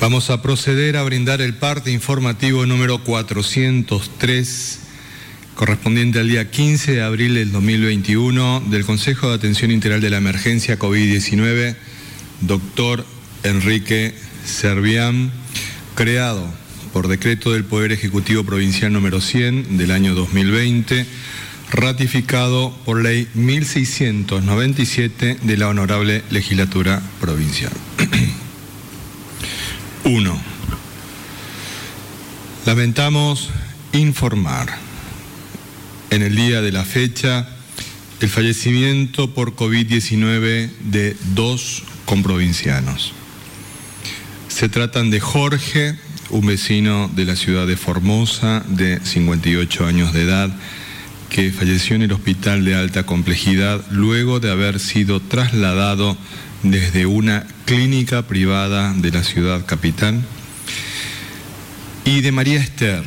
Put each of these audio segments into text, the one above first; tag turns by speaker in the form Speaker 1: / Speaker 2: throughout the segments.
Speaker 1: Vamos a proceder a brindar el parte informativo número 403 correspondiente al día 15 de abril del 2021 del Consejo de Atención Integral de la Emergencia COVID-19, doctor Enrique Servián, creado por decreto del Poder Ejecutivo Provincial número 100 del año 2020, ratificado por ley 1697 de la Honorable Legislatura Provincial. 1. Lamentamos informar en el día de la fecha el fallecimiento por COVID-19 de dos comprovincianos. Se tratan de Jorge, un vecino de la ciudad de Formosa de 58 años de edad, que falleció en el hospital de alta complejidad luego de haber sido trasladado desde una clínica privada de la ciudad capital, y de María Esther,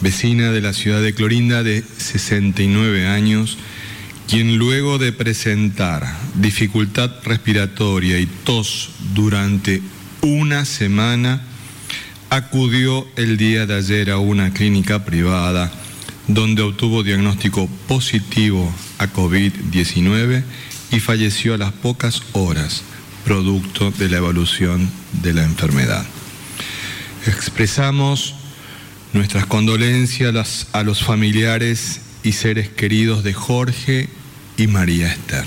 Speaker 1: vecina de la ciudad de Clorinda de 69 años, quien luego de presentar dificultad respiratoria y tos durante una semana, acudió el día de ayer a una clínica privada donde obtuvo diagnóstico positivo a COVID-19 y falleció a las pocas horas, producto de la evolución de la enfermedad. Expresamos nuestras condolencias a los familiares y seres queridos de Jorge y María Esther.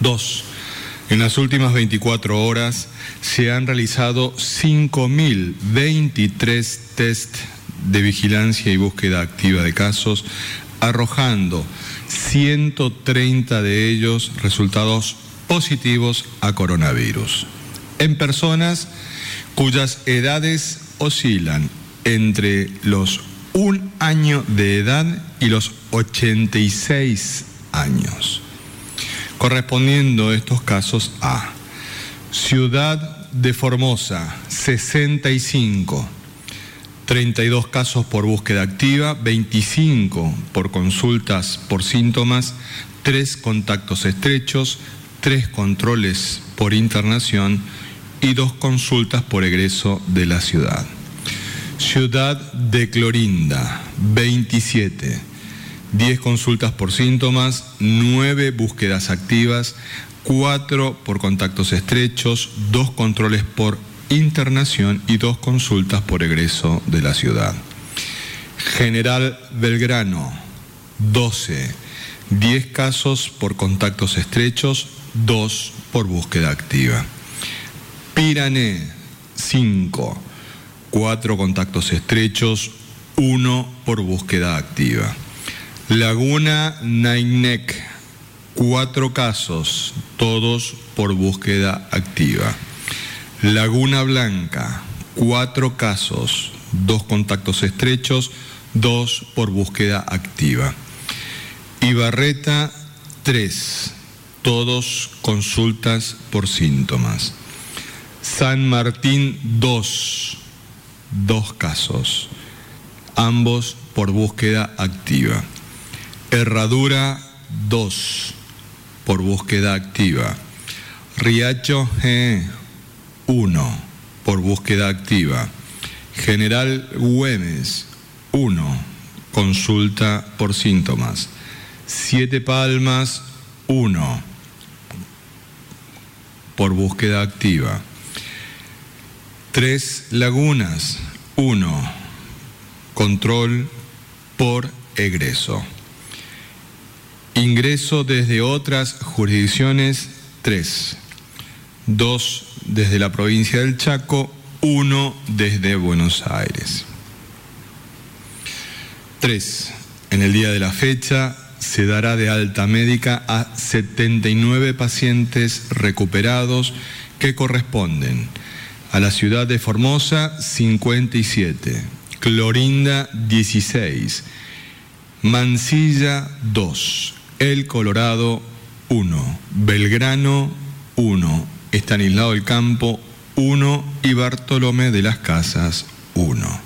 Speaker 1: Dos, en las últimas 24 horas se han realizado 5.023 test de vigilancia y búsqueda activa de casos, arrojando 130 de ellos resultados positivos a coronavirus. En personas cuyas edades oscilan entre los un año de edad y los 86 años, correspondiendo estos casos a Ciudad de Formosa, 65, 32 casos por búsqueda activa, 25 por consultas por síntomas, 3 contactos estrechos, 3 controles por internación y 2 consultas por egreso de la ciudad. Ciudad de Clorinda, 27. 10 consultas por síntomas, 9 búsquedas activas, 4 por contactos estrechos, 2 controles por internación y 2 consultas por egreso de la ciudad. General Belgrano, 12. 10 casos por contactos estrechos, 2 por búsqueda activa. Pirané, 5 cuatro contactos estrechos, uno por búsqueda activa. Laguna Nainec, cuatro casos, todos por búsqueda activa. Laguna Blanca, cuatro casos, dos contactos estrechos, dos por búsqueda activa. Ibarreta, tres, todos consultas por síntomas. San Martín, dos dos casos, ambos por búsqueda activa. Herradura 2 por búsqueda activa. Riacho G 1 por búsqueda activa. General Güemes 1 consulta por síntomas. Siete Palmas 1 por búsqueda activa. Tres lagunas. Uno, control por egreso. Ingreso desde otras jurisdicciones, tres. Dos desde la provincia del Chaco, uno desde Buenos Aires. Tres, en el día de la fecha se dará de alta médica a 79 pacientes recuperados que corresponden A la ciudad de Formosa, 57. Clorinda, 16. Mansilla, 2. El Colorado, 1. Belgrano, 1. Estanislao del Campo, 1. Y Bartolomé de las Casas, 1.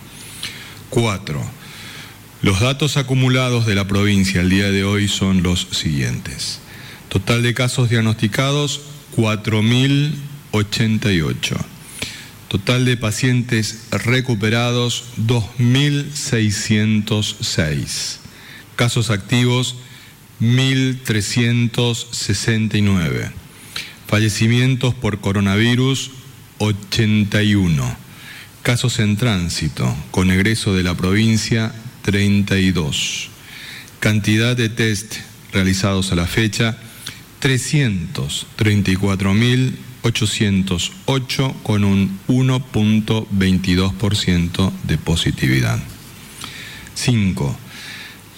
Speaker 1: 4. Los datos acumulados de la provincia al día de hoy son los siguientes. Total de casos diagnosticados, 4.088. Total de pacientes recuperados, 2.606. Casos activos, 1.369. Fallecimientos por coronavirus, 81. Casos en tránsito con egreso de la provincia, 32. Cantidad de test realizados a la fecha, 334.808 con un 1.22% de positividad. 5.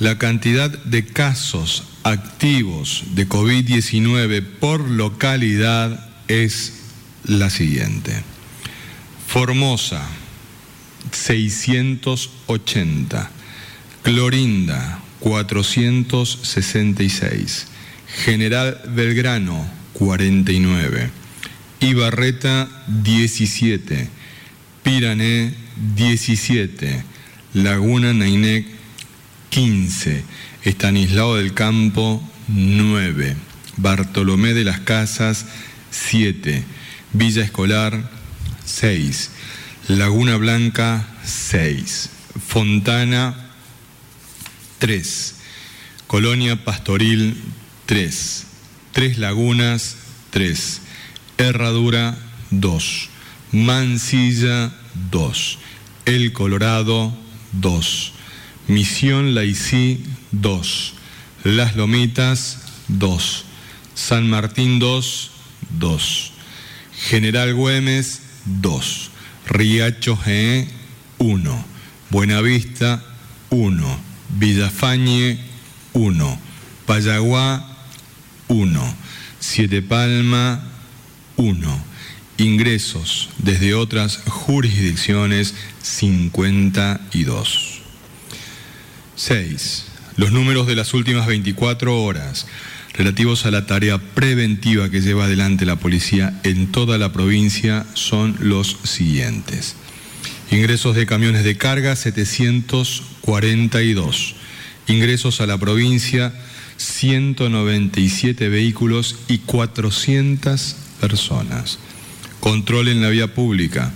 Speaker 1: La cantidad de casos activos de COVID-19 por localidad es la siguiente. Formosa, 680. Clorinda, 466. General Belgrano, 49. Ibarreta, 17. Pirané, 17. Laguna Nainec, 15. Estanislao del Campo, 9. Bartolomé de las Casas, 7. Villa Escolar, 6. Laguna Blanca, 6. Fontana, 3. Colonia Pastoril, 3. Tres Lagunas, 3. Herradura, 2. Mansilla, 2. El Colorado, 2. Misión Laicí, 2. Las Lomitas, 2. San Martín, 2. 2. General Güemes, 2. Riacho G, 1. Buenavista, 1. Villafañe, 1. Payaguá, 1. Siete Palma, 1. Ingresos desde otras jurisdicciones, 52. 6. Los números de las últimas 24 horas relativos a la tarea preventiva que lleva adelante la policía en toda la provincia son los siguientes. Ingresos de camiones de carga 742. Ingresos a la provincia 197 vehículos y 400 personas. Control en la vía pública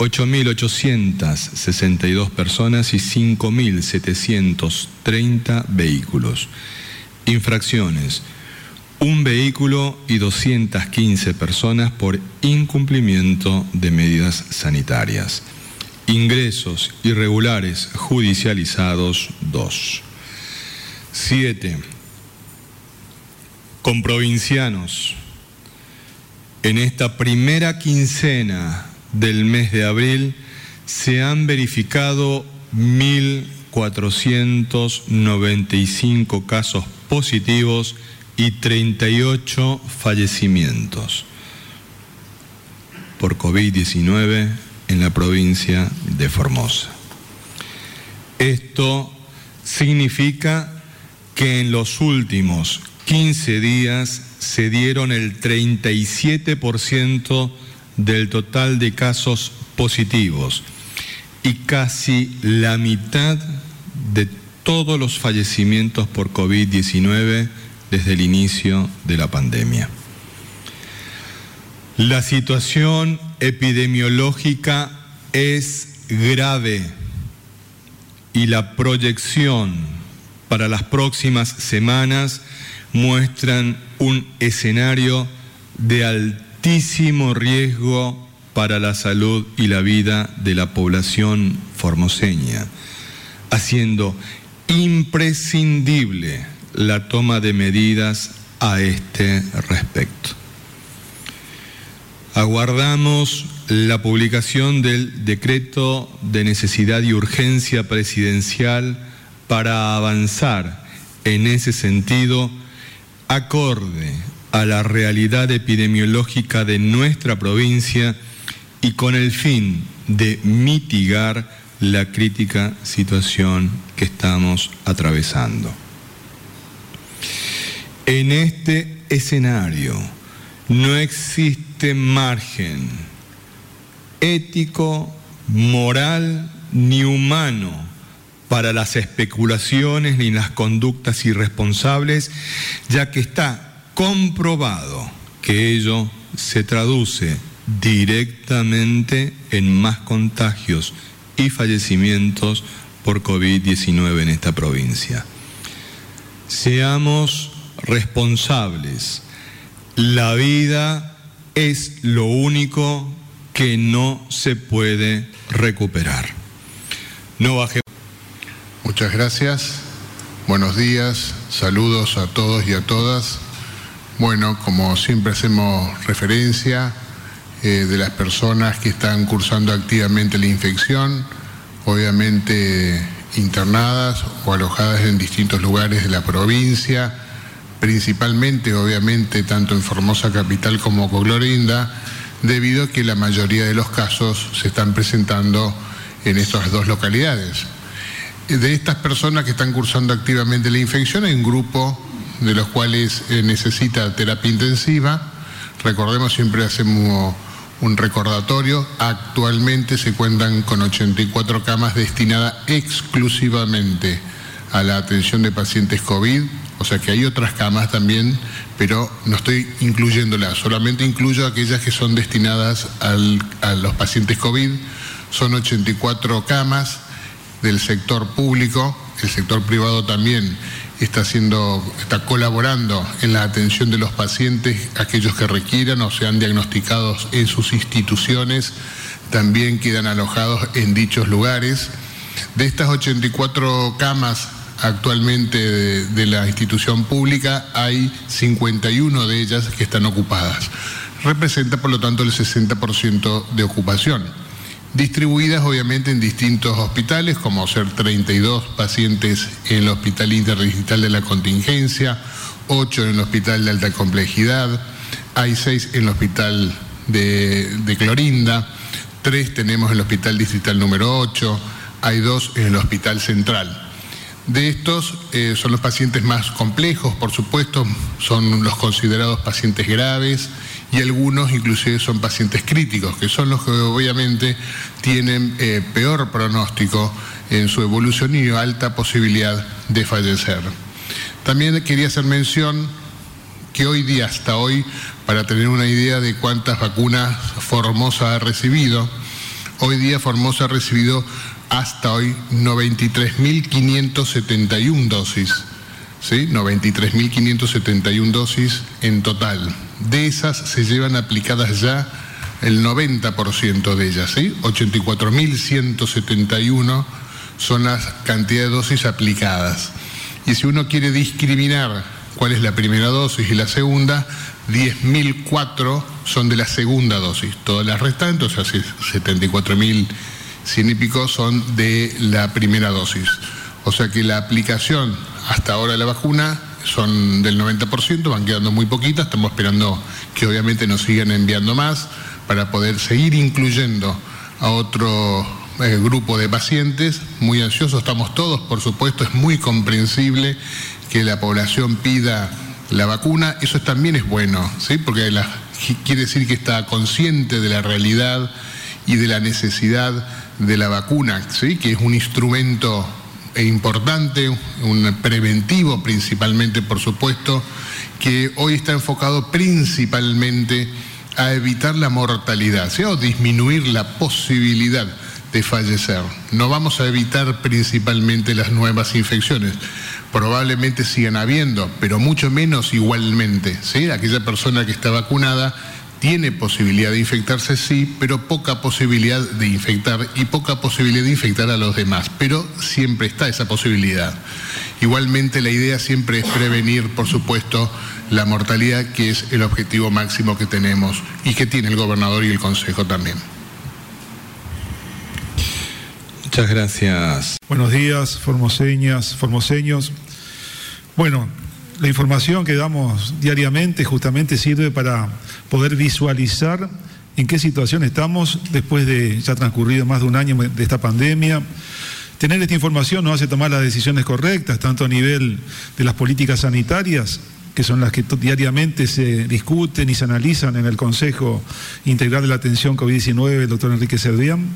Speaker 1: 8.862 personas y 5.730 vehículos. Infracciones. Un vehículo y 215 personas por incumplimiento de medidas sanitarias. Ingresos irregulares judicializados 2. 7. Con provincianos. En esta primera quincena del mes de abril se han verificado 1.495 casos positivos y 38 fallecimientos por COVID-19 en la provincia de Formosa. Esto significa que en los últimos 15 días se dieron el 37% del total de casos positivos y casi la mitad de todos los fallecimientos por COVID-19 desde el inicio de la pandemia. La situación epidemiológica es grave y la proyección para las próximas semanas muestran un escenario de altísimo riesgo para la salud y la vida de la población formoseña, haciendo imprescindible la toma de medidas a este respecto. Aguardamos la publicación del decreto de necesidad y urgencia presidencial para avanzar en ese sentido acorde a la realidad epidemiológica de nuestra provincia y con el fin de mitigar la crítica situación que estamos atravesando. En este escenario no existe margen ético, moral ni humano para las especulaciones ni las conductas irresponsables, ya que está comprobado que ello se traduce directamente en más contagios y fallecimientos por COVID-19 en esta provincia. Seamos responsables. La vida es lo único que no se puede recuperar. No baje.
Speaker 2: Muchas gracias. Buenos días. Saludos a todos y a todas. Bueno, como siempre hacemos referencia, eh, de las personas que están cursando activamente la infección, obviamente internadas o alojadas en distintos lugares de la provincia, principalmente obviamente tanto en Formosa Capital como Coglorinda, debido a que la mayoría de los casos se están presentando en estas dos localidades. De estas personas que están cursando activamente la infección hay un grupo de los cuales eh, necesita terapia intensiva. Recordemos, siempre hacemos un recordatorio. Actualmente se cuentan con 84 camas destinadas exclusivamente a la atención de pacientes COVID, o sea que hay otras camas también, pero no estoy incluyéndolas, solamente incluyo aquellas que son destinadas a los pacientes COVID. Son 84 camas del sector público, el sector privado también está haciendo, está colaborando en la atención de los pacientes, aquellos que requieran o sean diagnosticados en sus instituciones, también quedan alojados en dichos lugares. De estas 84 camas actualmente de la institución pública, hay 51 de ellas que están ocupadas. Representa, por lo tanto, el 60% de ocupación distribuidas obviamente en distintos hospitales, como ser 32 pacientes en el Hospital Interdigital de la Contingencia, 8 en el Hospital de Alta Complejidad, hay 6 en el Hospital de, Clorinda, 3 tenemos en el Hospital Distrital número 8, hay 2 en el Hospital Central. De estos eh, son los pacientes más complejos, por supuesto, son los considerados pacientes graves y algunos inclusive son pacientes críticos, que son los que obviamente tienen eh, peor pronóstico en su evolución y alta posibilidad de fallecer. También quería hacer mención que hoy día, hasta hoy, para tener una idea de cuántas vacunas Formosa ha recibido, hoy día Formosa ha recibido hasta hoy 93.571 dosis, ¿sí? 93.571 dosis en total. De esas se llevan aplicadas ya el 90% de ellas, ¿sí? 84.171 son las cantidad de dosis aplicadas. Y si uno quiere discriminar cuál es la primera dosis y la segunda, 10.004 son de la segunda dosis. Todas las restantes, o sea, 74.100 y pico son de la primera dosis. O sea que la aplicación hasta ahora de la vacuna son del 90%, van quedando muy poquitas, estamos esperando que obviamente nos sigan enviando más para poder seguir incluyendo a otro eh, grupo de pacientes, muy ansiosos estamos todos, por supuesto, es muy comprensible que la población pida la vacuna, eso también es bueno, ¿sí? porque quiere decir que está consciente de la realidad y de la necesidad de la vacuna, ¿sí? que es un instrumento importante, un preventivo principalmente, por supuesto, que hoy está enfocado principalmente a evitar la mortalidad, o disminuir la posibilidad de fallecer. No vamos a evitar principalmente las nuevas infecciones. Probablemente sigan habiendo, pero mucho menos igualmente. ¿sí? Aquella persona que está vacunada tiene posibilidad de infectarse, sí, pero poca posibilidad de infectar y poca posibilidad de infectar a los demás. Pero siempre está esa posibilidad. Igualmente la idea siempre es prevenir, por supuesto, la mortalidad, que es el objetivo máximo que tenemos y que tiene el gobernador y el Consejo también.
Speaker 1: Muchas gracias.
Speaker 3: Buenos días, formoseñas, formoseños. Bueno, la información que damos diariamente justamente sirve para poder visualizar en qué situación estamos después de ya transcurrido más de un año de esta pandemia. Tener esta información nos hace tomar las decisiones correctas, tanto a nivel de las políticas sanitarias, que son las que diariamente se discuten y se analizan en el Consejo Integral de la Atención COVID-19, el doctor Enrique Servián.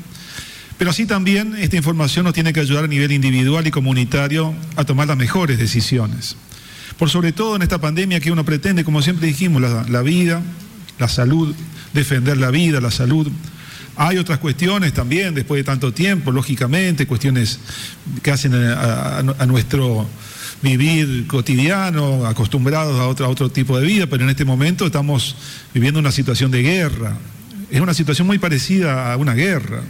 Speaker 3: Pero así también esta información nos tiene que ayudar a nivel individual y comunitario a tomar las mejores decisiones. Por sobre todo en esta pandemia que uno pretende, como siempre dijimos, la, vida, la salud, defender la vida, la salud. Hay otras cuestiones también, después de tanto tiempo, lógicamente, cuestiones que hacen a, nuestro vivir cotidiano, acostumbrados a otro, a otro tipo de vida, pero en este momento estamos viviendo una situación de guerra. Es una situación muy parecida a una guerra.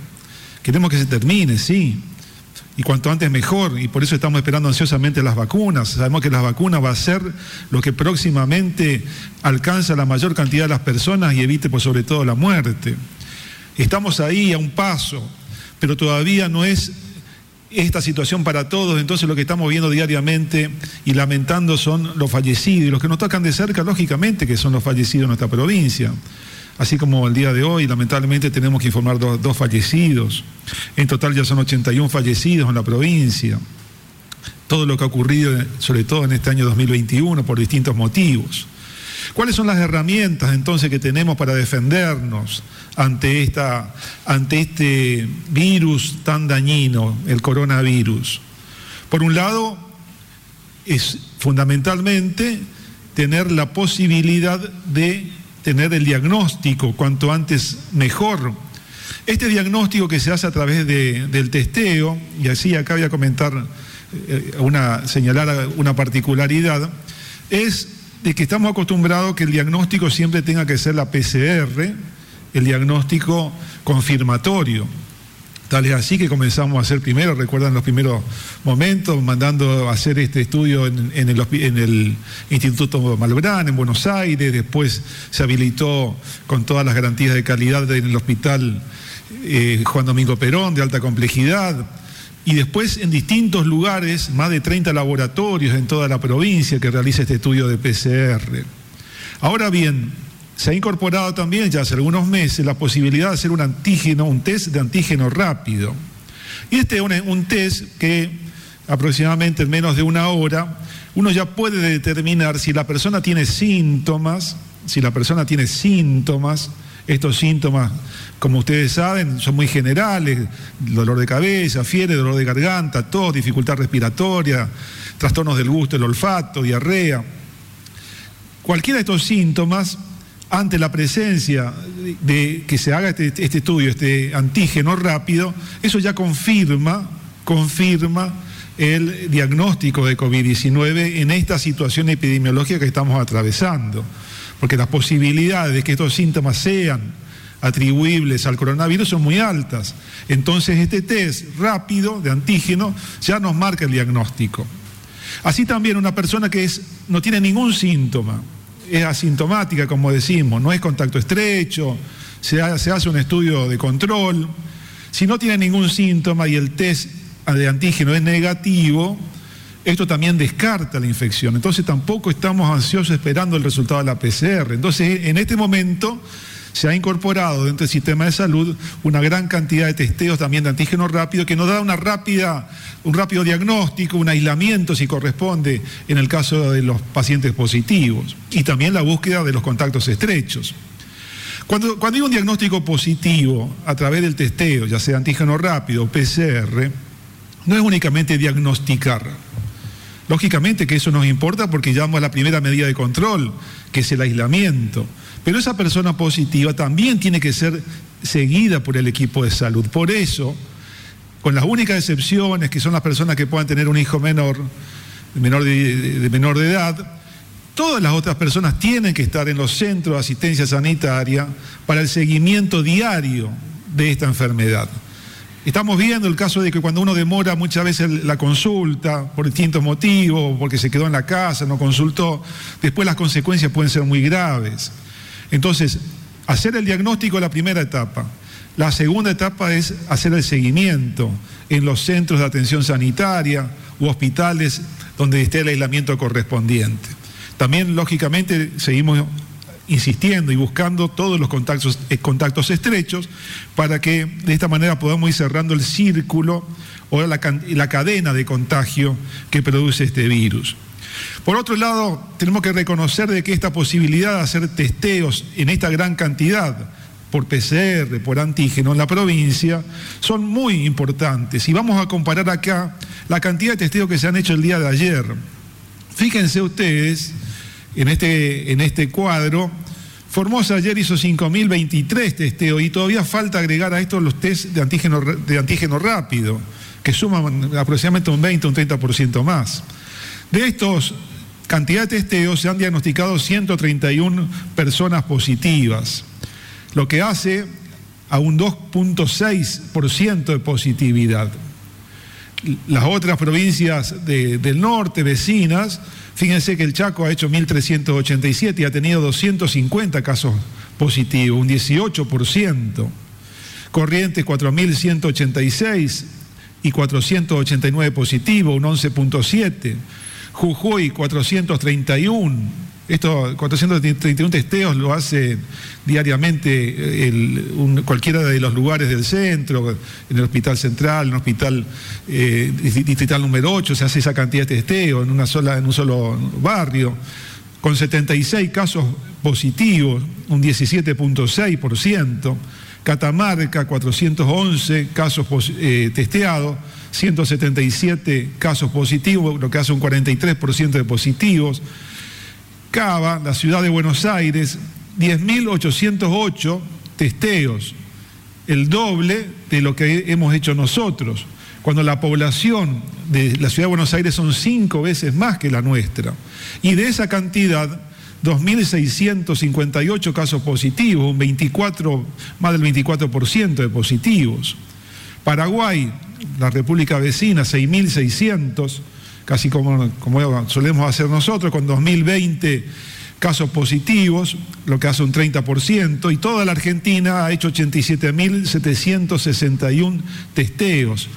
Speaker 3: Queremos que se termine, sí, y cuanto antes mejor, y por eso estamos esperando ansiosamente las vacunas. Sabemos que las vacunas va a ser lo que próximamente alcanza la mayor cantidad de las personas y evite por sobre todo la muerte. Estamos ahí a un paso, pero todavía no es esta situación para todos, entonces lo que estamos viendo diariamente y lamentando son los fallecidos, y los que nos tocan de cerca, lógicamente, que son los fallecidos en nuestra provincia así como el día de hoy, lamentablemente tenemos que informar dos, fallecidos. En total ya son 81 fallecidos en la provincia. Todo lo que ha ocurrido, sobre todo en este año 2021, por distintos motivos. ¿Cuáles son las herramientas entonces que tenemos para defendernos ante, esta, ante este virus tan dañino, el coronavirus? Por un lado, es fundamentalmente tener la posibilidad de tener el diagnóstico cuanto antes mejor. Este diagnóstico que se hace a través del testeo, y así acá voy a comentar, eh, una, señalar una particularidad, es de que estamos acostumbrados que el diagnóstico siempre tenga que ser la PCR, el diagnóstico confirmatorio. Tal es así que comenzamos a hacer primero, recuerdan los primeros momentos, mandando a hacer este estudio en, el, Instituto Malbrán, en Buenos Aires, después se habilitó con todas las garantías de calidad en el Hospital eh, Juan Domingo Perón, de alta complejidad, y después en distintos lugares, más de 30 laboratorios en toda la provincia que realiza este estudio de PCR. Ahora bien, se ha incorporado también ya hace algunos meses la posibilidad de hacer un antígeno, un test de antígeno rápido. Y este es un, test que aproximadamente en menos de una hora uno ya puede determinar si la persona tiene síntomas, si la persona tiene síntomas, estos síntomas, como ustedes saben, son muy generales, dolor de cabeza, fiebre, dolor de garganta, tos, dificultad respiratoria, trastornos del gusto, el olfato, diarrea. Cualquiera de estos síntomas ante la presencia de que se haga este, este, estudio, este antígeno rápido, eso ya confirma, confirma el diagnóstico de COVID-19 en esta situación epidemiológica que estamos atravesando. Porque las posibilidades de que estos síntomas sean atribuibles al coronavirus son muy altas. Entonces este test rápido de antígeno ya nos marca el diagnóstico. Así también una persona que es, no tiene ningún síntoma, es asintomática, como decimos, no es contacto estrecho, se, hace un estudio de control. Si no tiene ningún síntoma y el test de antígeno es negativo, esto también descarta la infección. Entonces tampoco estamos ansiosos esperando el resultado de la PCR. Entonces en este momento se ha incorporado dentro del sistema de salud una gran cantidad de testeos también de antígeno rápido que nos da una rápida, un rápido diagnóstico, un aislamiento si corresponde en el caso de los pacientes positivos y también la búsqueda de los contactos estrechos. Cuando, cuando hay un diagnóstico positivo a través del testeo, ya sea antígeno rápido o PCR, no es únicamente diagnosticar. Lógicamente que eso nos importa porque llevamos a la primera medida de control, que es el aislamiento. Pero esa persona positiva también tiene que ser seguida por el equipo de salud. Por eso, con las únicas excepciones, que son las personas que puedan tener un hijo menor, menor de, menor de edad, todas las otras personas tienen que estar en los centros de asistencia sanitaria para el seguimiento diario de esta enfermedad. Estamos viendo el caso de que cuando uno demora muchas veces la consulta por distintos motivos, porque se quedó en la casa, no consultó, después las consecuencias pueden ser muy graves. Entonces, hacer el diagnóstico es la primera etapa. La segunda etapa es hacer el seguimiento en los centros de atención sanitaria u hospitales donde esté el aislamiento correspondiente. También, lógicamente, seguimos insistiendo y buscando todos los contactos, eh, estrechos para que de esta manera podamos ir cerrando el círculo o la cadena de contagio que produce este virus. Por otro lado, tenemos que reconocer de que esta posibilidad de hacer testeos en esta gran cantidad por PCR, por antígeno en la provincia, son muy importantes. Y vamos a comparar acá la cantidad de testeos que se han hecho el día de ayer. Fíjense ustedes en este, en este cuadro, Formosa ayer hizo 5.023 testeos y todavía falta agregar a esto los test de antígeno, de antígeno rápido, que suman aproximadamente un 20, un 30% más. De estos cantidad de testeos se han diagnosticado 131 personas positivas, lo que hace a un 2.6% de positividad. Las otras provincias del norte, vecinas, Fíjense que el Chaco ha hecho 1.387 y ha tenido 250 casos positivos, un 18%. Corrientes 4.186 y 489 positivos, un 11.7%. Jujuy 431 estos 431 testeos lo hace diariamente el, cualquiera de los lugares del centro, en el Hospital Central, en el Hospital eh, Distrital número 8, se hace esa cantidad de testeos en, una sola, en un solo barrio, con 76 casos positivos, un 17.6%, Catamarca 411 casos eh, testeados, 177 casos positivos, lo que hace un 43% de positivos, Cava, la ciudad de Buenos Aires, 10.808 testeos, el doble de lo que hemos hecho nosotros, cuando la población de la ciudad de Buenos Aires son cinco veces más que la nuestra. Y de esa cantidad, 2.658 casos positivos, un 24, más del 24% de positivos. Paraguay, la República vecina, 6.600 casi como, como solemos hacer nosotros, con 2020 casos positivos, lo que hace un 30%, y toda la Argentina ha hecho 87.761 testeos,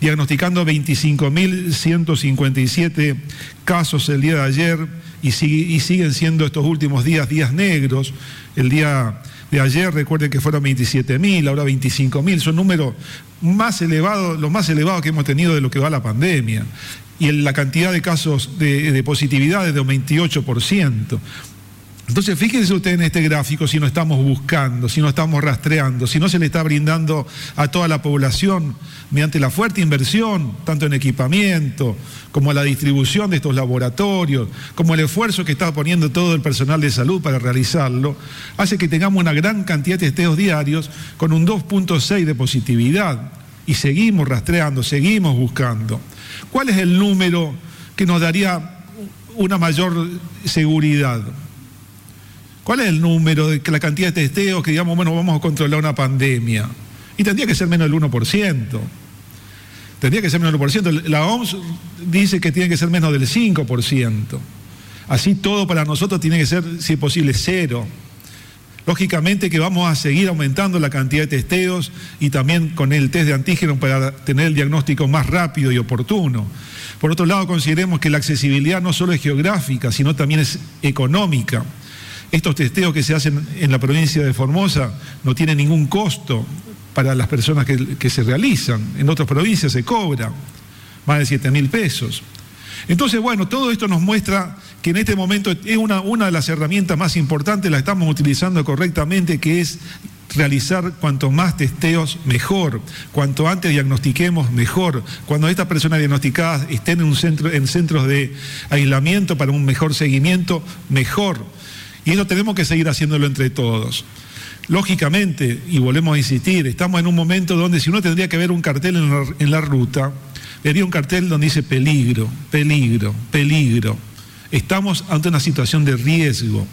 Speaker 3: diagnosticando 25.157 casos el día de ayer, y, y siguen siendo estos últimos días días negros. El día de ayer, recuerden que fueron 27.000, ahora 25.000, son números más elevados, los más elevados que hemos tenido de lo que va la pandemia y la cantidad de casos de, positividad es de un 28%. Entonces, fíjense ustedes en este gráfico si no estamos buscando, si no estamos rastreando, si no se le está brindando a toda la población mediante la fuerte inversión, tanto en equipamiento como la distribución de estos laboratorios, como el esfuerzo que está poniendo todo el personal de salud para realizarlo, hace que tengamos una gran cantidad de testeos diarios con un 2.6 de positividad. Y seguimos rastreando, seguimos buscando. ¿Cuál es el número que nos daría una mayor seguridad? ¿Cuál es el número de la cantidad de testeos que digamos, bueno, vamos a controlar una pandemia? Y tendría que ser menos del 1%. Tendría que ser menos del 1%. La OMS dice que tiene que ser menos del 5%. Así todo para nosotros tiene que ser, si es posible, cero. Lógicamente que vamos a seguir aumentando la cantidad de testeos y también con el test de antígeno para tener el diagnóstico más rápido y oportuno. Por otro lado, consideremos que la accesibilidad no solo es geográfica, sino también es económica. Estos testeos que se hacen en la provincia de Formosa no tienen ningún costo para las personas que, se realizan. En otras provincias se cobra más de 7 mil pesos. Entonces, bueno, todo esto nos muestra que en este momento es una, una de las herramientas más importantes, la estamos utilizando correctamente, que es realizar cuanto más testeos mejor, cuanto antes diagnostiquemos mejor, cuando estas personas diagnosticadas estén en, un centro, en centros de aislamiento para un mejor seguimiento, mejor. Y eso tenemos que seguir haciéndolo entre todos. Lógicamente, y volvemos a insistir, estamos en un momento donde si uno tendría que ver un cartel en la, en la ruta, vería un cartel donde dice peligro, peligro, peligro. Estamos ante una situación de riesgo,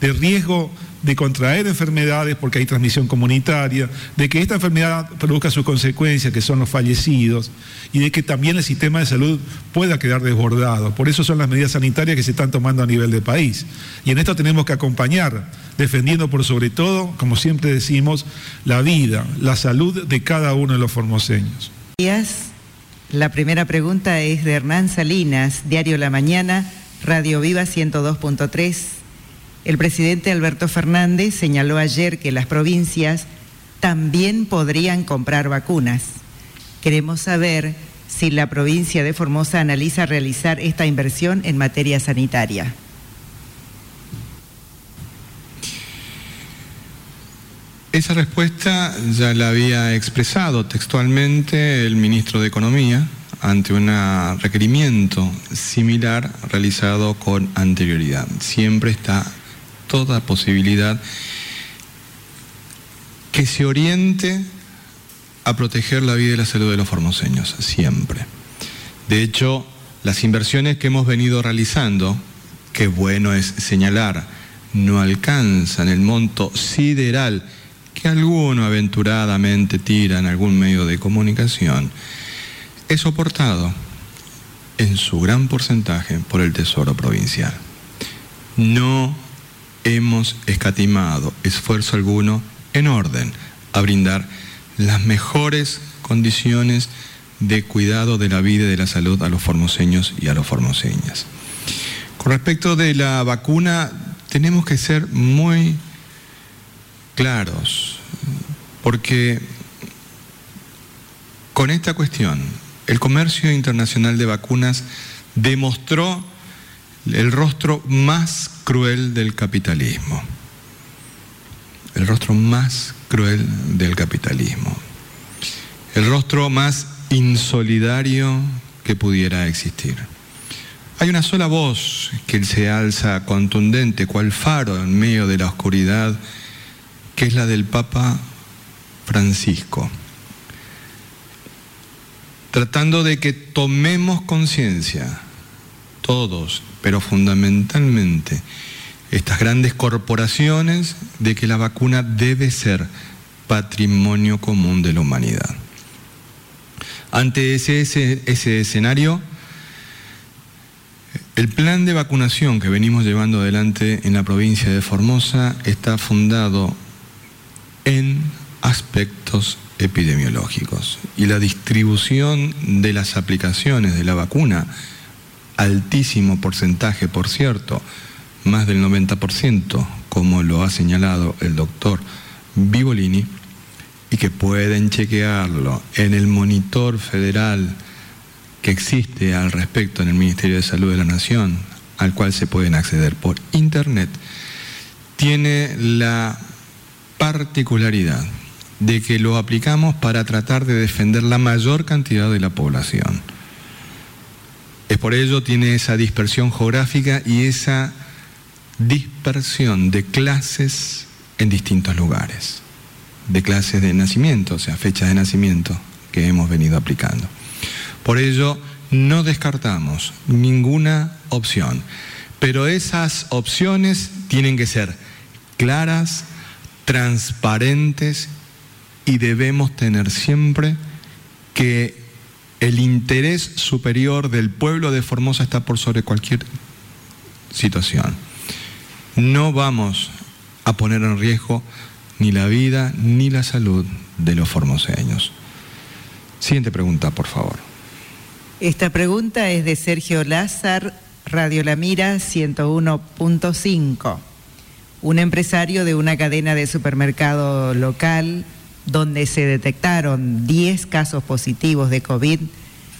Speaker 3: de riesgo de contraer enfermedades porque hay transmisión comunitaria, de que esta enfermedad produzca sus consecuencias, que son los fallecidos, y de que también el sistema de salud pueda quedar desbordado. Por eso son las medidas sanitarias que se están tomando a nivel de país. Y en esto tenemos que acompañar, defendiendo por sobre todo, como siempre decimos, la vida, la salud de cada uno de los formoseños.
Speaker 4: La primera pregunta es de Hernán Salinas, Diario La Mañana, Radio Viva 102.3. El presidente Alberto Fernández señaló ayer que las provincias también podrían comprar vacunas. Queremos saber si la provincia de Formosa analiza realizar esta inversión en materia sanitaria.
Speaker 1: Esa respuesta ya la había expresado textualmente el ministro de Economía ante un requerimiento similar realizado con anterioridad. Siempre está toda posibilidad que se oriente a proteger la vida y la salud de los formoseños, siempre. De hecho, las inversiones que hemos venido realizando, que bueno es señalar, no alcanzan el monto sideral que alguno aventuradamente tira en algún medio de comunicación, es soportado en su gran porcentaje por el Tesoro Provincial. No hemos escatimado esfuerzo alguno en orden a brindar las mejores condiciones de cuidado de la vida y de la salud a los formoseños y a los formoseñas. Con respecto de la vacuna, tenemos que ser muy claros, porque con esta cuestión, el comercio internacional de vacunas demostró el rostro más cruel del capitalismo. El rostro más cruel del capitalismo. El rostro más insolidario que pudiera existir. Hay una sola voz que se alza contundente, cual faro en medio de la oscuridad, que es la del Papa Francisco, tratando de que tomemos conciencia, todos, pero fundamentalmente, estas grandes corporaciones de que la vacuna debe ser patrimonio común de la humanidad. Ante ese, ese, escenario, el plan de vacunación que venimos llevando adelante en la provincia de Formosa está fundado en aspectos epidemiológicos y la distribución de las aplicaciones de la vacuna, altísimo porcentaje, por cierto, más del 90%, como lo ha señalado el doctor Vivolini, y que pueden chequearlo en el monitor federal que existe al respecto en el Ministerio de Salud de la Nación, al cual se pueden acceder por Internet, tiene la particularidad de que lo aplicamos para tratar de defender la mayor cantidad de la población. Es por ello tiene esa dispersión geográfica y esa dispersión de clases en distintos lugares, de clases de nacimiento, o sea, fechas de nacimiento que hemos venido aplicando. Por ello, no descartamos ninguna opción, pero esas opciones tienen que ser claras, transparentes y debemos tener siempre que el interés superior del pueblo de Formosa está por sobre cualquier situación no vamos a poner en riesgo ni la vida ni la salud de los formoseños. Siguiente pregunta, por favor.
Speaker 4: Esta pregunta es de Sergio Lázar, Radio La Mira 101.5, un empresario de una cadena de supermercado local donde se detectaron 10 casos positivos de COVID,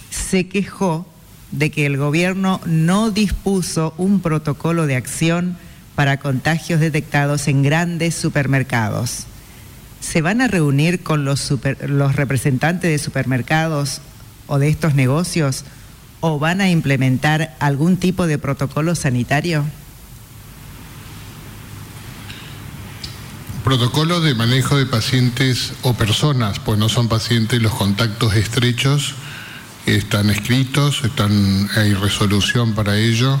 Speaker 4: se quejó de que el gobierno no dispuso un protocolo de acción para contagios detectados en grandes supermercados. ¿Se van a reunir con los, los representantes de supermercados o de estos negocios o van a implementar algún tipo de protocolo sanitario?
Speaker 2: Protocolo de manejo de pacientes o personas, pues no son pacientes, los contactos estrechos están escritos, están, hay resolución para ello.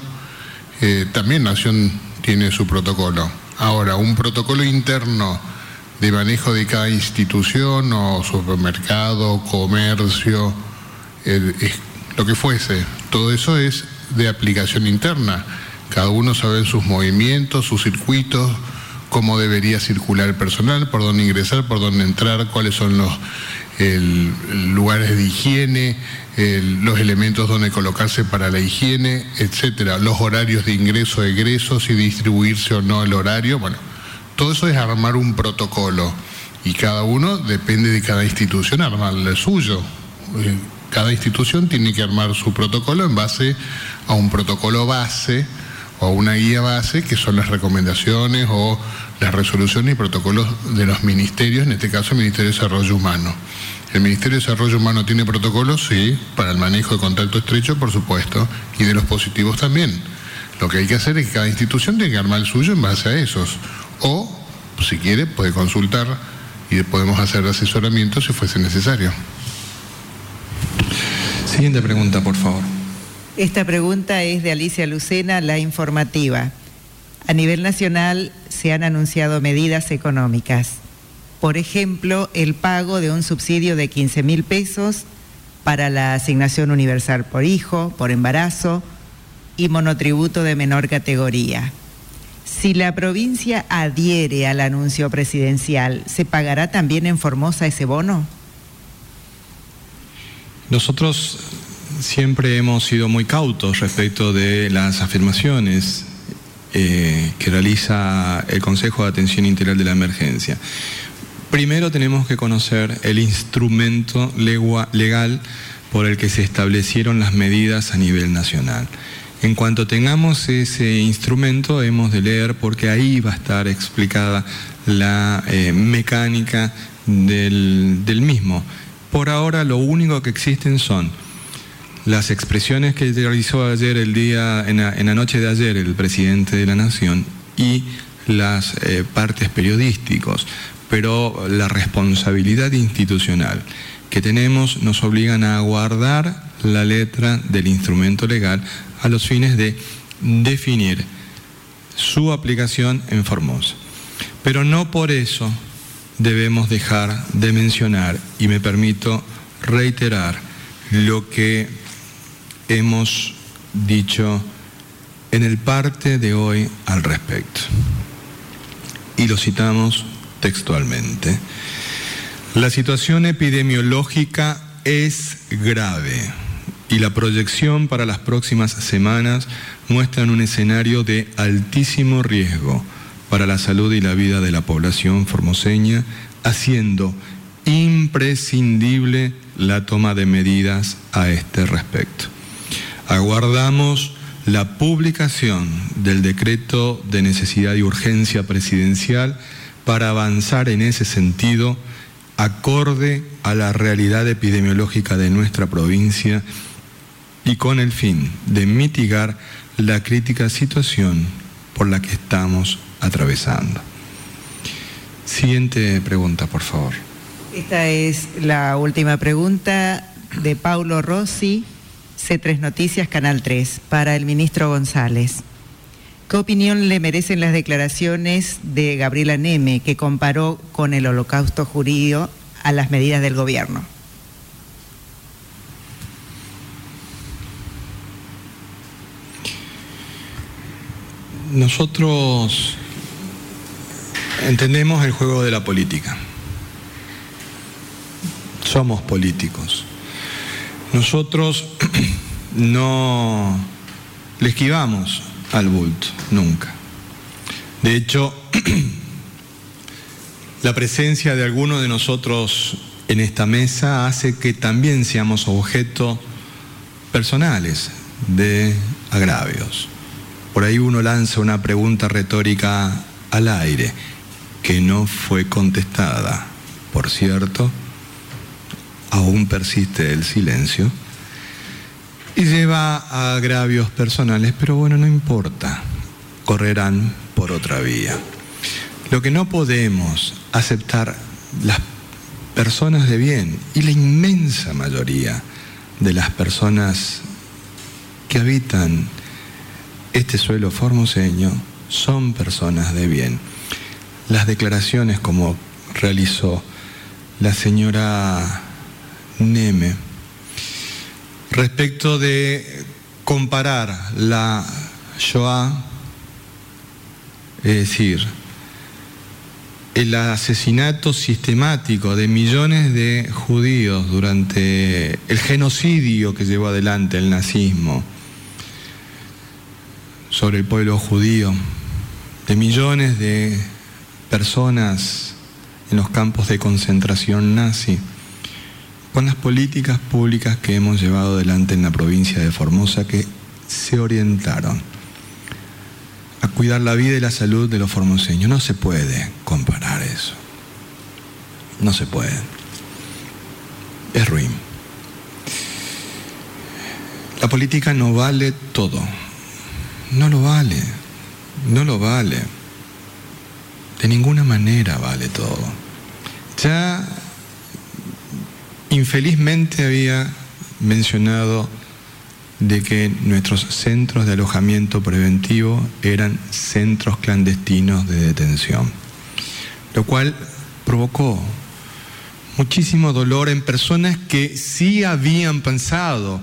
Speaker 2: Eh, también Nación tiene su protocolo. Ahora, un protocolo interno de manejo de cada institución o supermercado, comercio, lo que fuese, todo eso es de aplicación interna. Cada uno sabe sus movimientos, sus circuitos, cómo debería circular el personal, por dónde ingresar, por dónde entrar, cuáles son los lugares de higiene, los elementos donde colocarse para la higiene, etcétera, los horarios de ingreso, egresos y distribuirse o no el horario. Bueno, todo eso es armar un protocolo y cada uno depende de cada institución armar el suyo. Eh, cada institución tiene que armar su protocolo en base a un protocolo base o a una guía base que son las recomendaciones o las resoluciones y protocolos de los ministerios, en este caso el Ministerio de Desarrollo Humano. ¿El Ministerio de Desarrollo Humano tiene protocolos? Sí, para el manejo de contacto estrecho, por supuesto, y de los positivos también. Lo que hay que hacer es que cada institución tiene que armar el suyo en base a esos. O, si quiere, puede consultar y podemos hacer asesoramiento si fuese necesario.
Speaker 1: Siguiente pregunta, por favor.
Speaker 4: Esta pregunta es de Alicia Lucena, la informativa. A nivel nacional se han anunciado medidas económicas. Por ejemplo, el pago de un subsidio de 15 mil pesos para la asignación universal por hijo, por embarazo y monotributo de menor categoría. Si la provincia adhiere al anuncio presidencial, ¿se pagará también en Formosa ese bono?
Speaker 1: Nosotros siempre hemos sido muy cautos respecto de las afirmaciones eh, que realiza el Consejo de Atención Integral de la Emergencia. Primero tenemos que conocer el instrumento legal por el que se establecieron las medidas a nivel nacional. En cuanto tengamos ese instrumento, hemos de leer porque ahí va a estar explicada la eh, mecánica del, mismo. Por ahora lo único que existen son las expresiones que realizó ayer el día, en la, noche de ayer, el presidente de la Nación y las eh, partes periodísticos, pero la responsabilidad institucional que tenemos nos obligan a guardar la letra del instrumento legal a los fines de definir su aplicación en Formosa. Pero no por eso debemos dejar de mencionar, y me permito reiterar, lo que hemos dicho en el parte de hoy al respecto. Y lo citamos textualmente. La situación epidemiológica es grave y la proyección para las próximas semanas muestran un escenario de altísimo riesgo para la salud y la vida de la población formoseña, haciendo imprescindible la toma de medidas a este respecto. Aguardamos la publicación del decreto de necesidad y urgencia presidencial para avanzar en ese sentido acorde a la realidad epidemiológica de nuestra provincia y con el fin de mitigar la crítica situación por la que estamos atravesando. Siguiente pregunta, por favor.
Speaker 4: Esta es la última pregunta de Paulo Rossi, C3 Noticias, Canal 3, para el ministro González. ¿Qué opinión le merecen las declaraciones de Gabriela Neme, que comparó con el holocausto jurídico a las medidas del gobierno?
Speaker 1: Nosotros entendemos el juego de la política. Somos políticos. Nosotros no le esquivamos al bulto, nunca. De hecho, la presencia de alguno de nosotros en esta mesa hace que también seamos objeto personales de agravios. Por ahí uno lanza una pregunta retórica al aire que no fue contestada. Por cierto, aún persiste el silencio y lleva a agravios personales, pero bueno, no importa, correrán por otra vía. Lo que no podemos aceptar las personas de bien y la inmensa mayoría de las personas que habitan este suelo formoseño son personas de bien. Las declaraciones como realizó la señora Neme respecto de comparar la Shoah, es decir, el asesinato sistemático de millones de judíos durante el genocidio que llevó adelante el nazismo sobre el pueblo judío, de millones de personas en los campos de concentración nazi, con las políticas públicas que hemos llevado adelante en la provincia de Formosa que se orientaron a cuidar la vida y la salud de los formoseños. No se puede comparar eso. No se puede. Es ruin. La política no vale todo. No lo vale. No lo vale. De ninguna manera vale todo. Ya infelizmente había mencionado de que nuestros centros de alojamiento preventivo eran centros clandestinos de detención, lo cual provocó muchísimo dolor en personas que sí habían pensado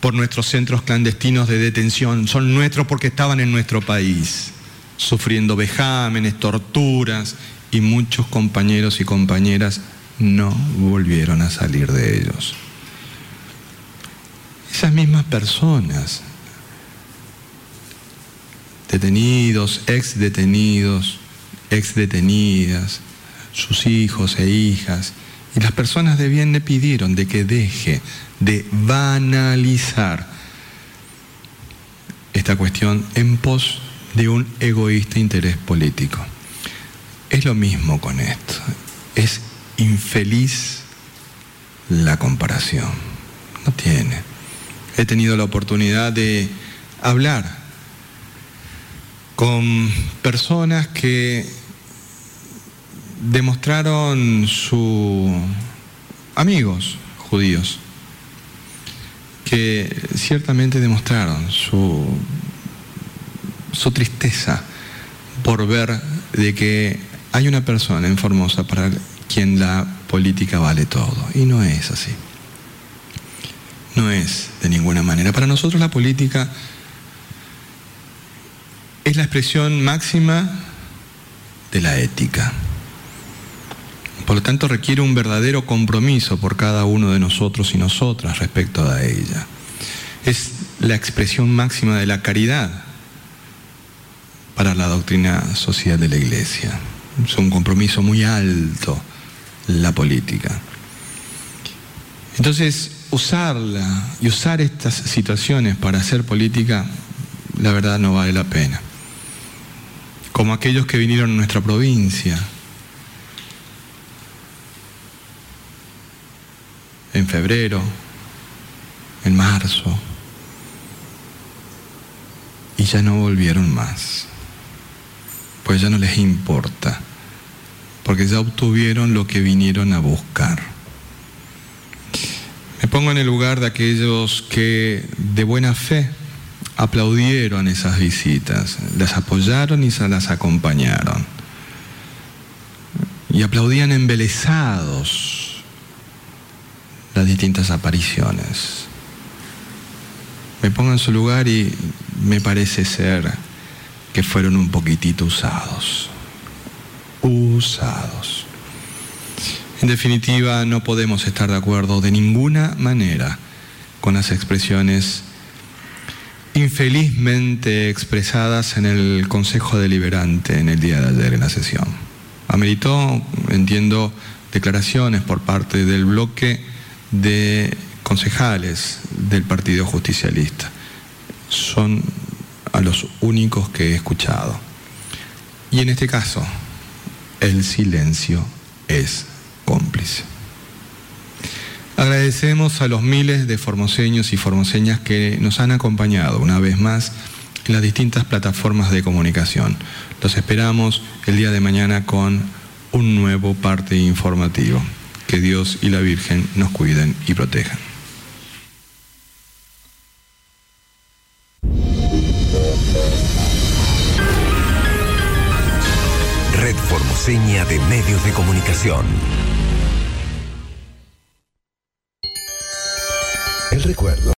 Speaker 1: por nuestros centros clandestinos de detención, son nuestros porque estaban en nuestro país, sufriendo vejámenes, torturas y muchos compañeros y compañeras no volvieron a salir de ellos. Esas mismas personas, detenidos, ex detenidos, ex detenidas, sus hijos e hijas, y las personas de bien le pidieron de que deje de banalizar esta cuestión en pos de un egoísta interés político. Es lo mismo con esto. Es infeliz la comparación. No tiene he tenido la oportunidad de hablar con personas que demostraron su amigos judíos que ciertamente demostraron su, su tristeza por ver de que hay una persona en Formosa para quien la política vale todo y no es así. No es de ninguna manera. Para nosotros la política es la expresión máxima de la ética. Por lo tanto, requiere un verdadero compromiso por cada uno de nosotros y nosotras respecto a ella. Es la expresión máxima de la caridad para la doctrina social de la Iglesia. Es un compromiso muy alto la política. Entonces, usarla y usar estas situaciones para hacer política, la verdad no vale la pena. Como aquellos que vinieron a nuestra provincia en febrero, en marzo, y ya no volvieron más, pues ya no les importa, porque ya obtuvieron lo que vinieron a buscar. Me pongo en el lugar de aquellos que de buena fe aplaudieron esas visitas, las apoyaron y se las acompañaron. Y aplaudían embelesados las distintas apariciones. Me pongo en su lugar y me parece ser que fueron un poquitito usados. Usados. En definitiva, no podemos estar de acuerdo de ninguna manera con las expresiones infelizmente expresadas en el Consejo Deliberante en el día de ayer en la sesión. Ameritó, entiendo, declaraciones por parte del bloque de concejales del Partido Justicialista. Son a los únicos que he escuchado. Y en este caso, el silencio es cómplice. Agradecemos a los miles de formoseños y formoseñas que nos han acompañado una vez más en las distintas plataformas de comunicación. Los esperamos el día de mañana con un nuevo parte informativo. Que Dios y la Virgen nos cuiden y protejan.
Speaker 5: Red Formoseña de Medios de Comunicación. El recuerdo